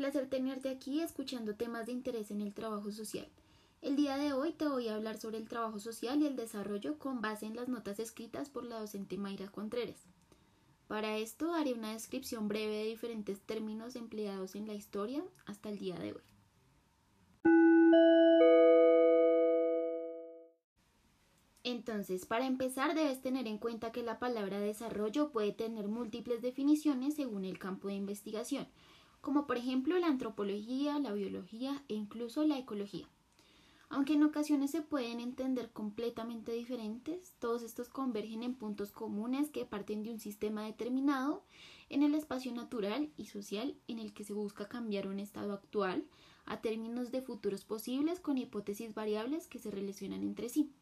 placer tenerte aquí escuchando temas de interés en el trabajo social. El día de hoy te voy a hablar sobre el trabajo social y el desarrollo con base en las notas escritas por la docente Mayra Contreras. Para esto haré una descripción breve de diferentes términos empleados en la historia hasta el día de hoy. Entonces, para empezar, debes tener en cuenta que la palabra desarrollo puede tener múltiples definiciones según el campo de investigación, como por ejemplo la antropología, la biología e incluso la ecología. Aunque en ocasiones se pueden entender completamente diferentes, todos estos convergen en puntos comunes que parten de un sistema determinado en el espacio natural y social en el que se busca cambiar un estado actual a términos de futuros posibles con hipótesis variables que se relacionan entre sí.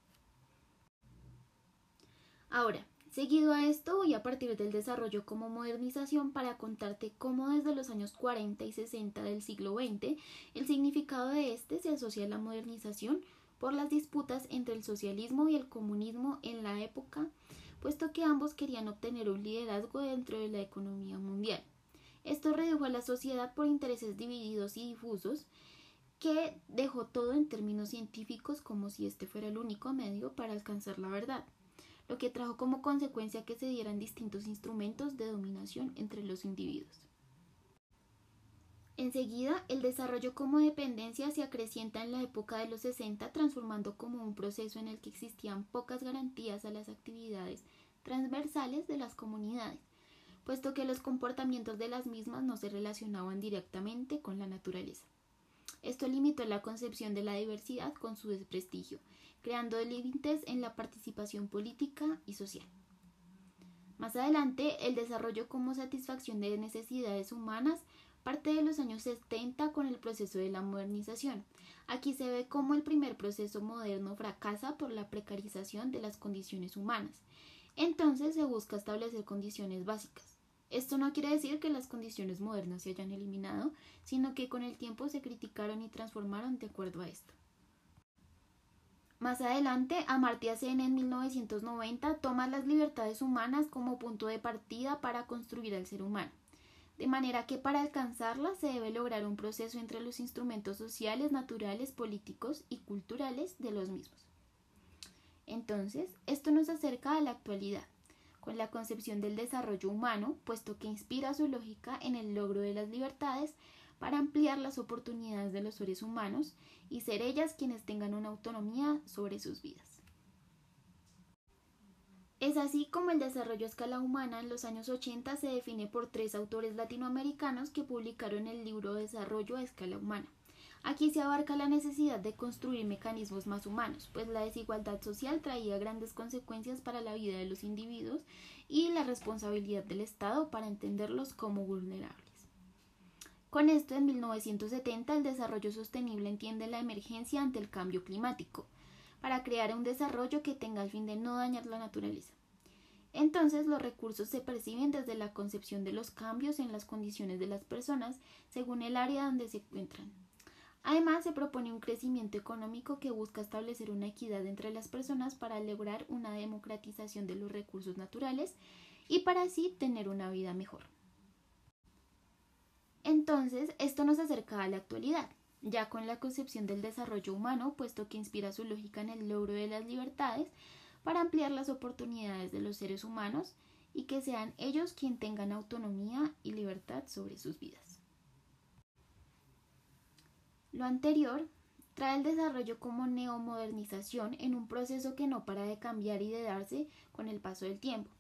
Ahora, Seguido a esto, voy a partir del desarrollo como modernización para contarte cómo desde los años 40 y 60 del siglo XX el significado de este se asocia a la modernización por las disputas entre el socialismo y el comunismo en la época, puesto que ambos querían obtener un liderazgo dentro de la economía mundial. Esto redujo a la sociedad por intereses divididos y difusos, que dejó todo en términos científicos como si este fuera el único medio para alcanzar la verdad lo que trajo como consecuencia que se dieran distintos instrumentos de dominación entre los individuos. Enseguida, el desarrollo como dependencia se acrecienta en la época de los 60, transformando como un proceso en el que existían pocas garantías a las actividades transversales de las comunidades, puesto que los comportamientos de las mismas no se relacionaban directamente con la naturaleza. Esto limitó la concepción de la diversidad con su desprestigio creando límites en la participación política y social. Más adelante, el desarrollo como satisfacción de necesidades humanas parte de los años 70 con el proceso de la modernización. Aquí se ve cómo el primer proceso moderno fracasa por la precarización de las condiciones humanas. Entonces se busca establecer condiciones básicas. Esto no quiere decir que las condiciones modernas se hayan eliminado, sino que con el tiempo se criticaron y transformaron de acuerdo a esto. Más adelante, Amartya Sen en 1990 toma las libertades humanas como punto de partida para construir al ser humano, de manera que para alcanzarlas se debe lograr un proceso entre los instrumentos sociales, naturales, políticos y culturales de los mismos. Entonces, esto nos acerca a la actualidad, con la concepción del desarrollo humano, puesto que inspira su lógica en el logro de las libertades para ampliar las oportunidades de los seres humanos y ser ellas quienes tengan una autonomía sobre sus vidas. Es así como el desarrollo a escala humana en los años 80 se define por tres autores latinoamericanos que publicaron el libro Desarrollo a escala humana. Aquí se abarca la necesidad de construir mecanismos más humanos, pues la desigualdad social traía grandes consecuencias para la vida de los individuos y la responsabilidad del Estado para entenderlos como vulnerables. Con esto, en 1970, el desarrollo sostenible entiende la emergencia ante el cambio climático, para crear un desarrollo que tenga el fin de no dañar la naturaleza. Entonces, los recursos se perciben desde la concepción de los cambios en las condiciones de las personas según el área donde se encuentran. Además, se propone un crecimiento económico que busca establecer una equidad entre las personas para lograr una democratización de los recursos naturales y para así tener una vida mejor. Entonces, esto nos acerca a la actualidad, ya con la concepción del desarrollo humano, puesto que inspira su lógica en el logro de las libertades para ampliar las oportunidades de los seres humanos y que sean ellos quienes tengan autonomía y libertad sobre sus vidas. Lo anterior trae el desarrollo como neomodernización en un proceso que no para de cambiar y de darse con el paso del tiempo,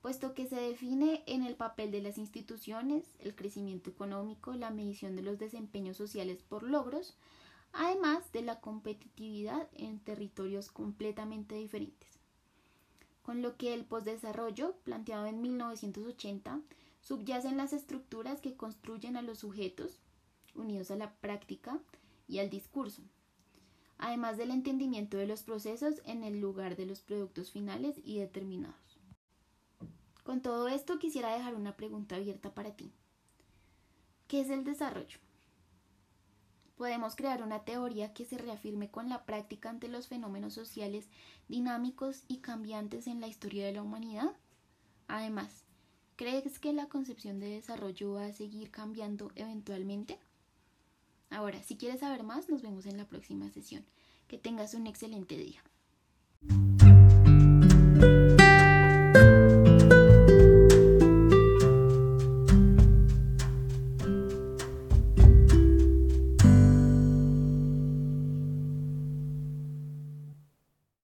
puesto que se define en el papel de las instituciones, el crecimiento económico, la medición de los desempeños sociales por logros, además de la competitividad en territorios completamente diferentes. Con lo que el postdesarrollo, planteado en 1980, subyacen las estructuras que construyen a los sujetos, unidos a la práctica y al discurso, además del entendimiento de los procesos en el lugar de los productos finales y determinados. Con todo esto quisiera dejar una pregunta abierta para ti. ¿Qué es el desarrollo? Podemos crear una teoría que se reafirme con la práctica ante los fenómenos sociales dinámicos y cambiantes en la historia de la humanidad. Además, ¿crees que la concepción de desarrollo va a seguir cambiando eventualmente? Ahora, si quieres saber más, nos vemos en la próxima sesión. Que tengas un excelente día.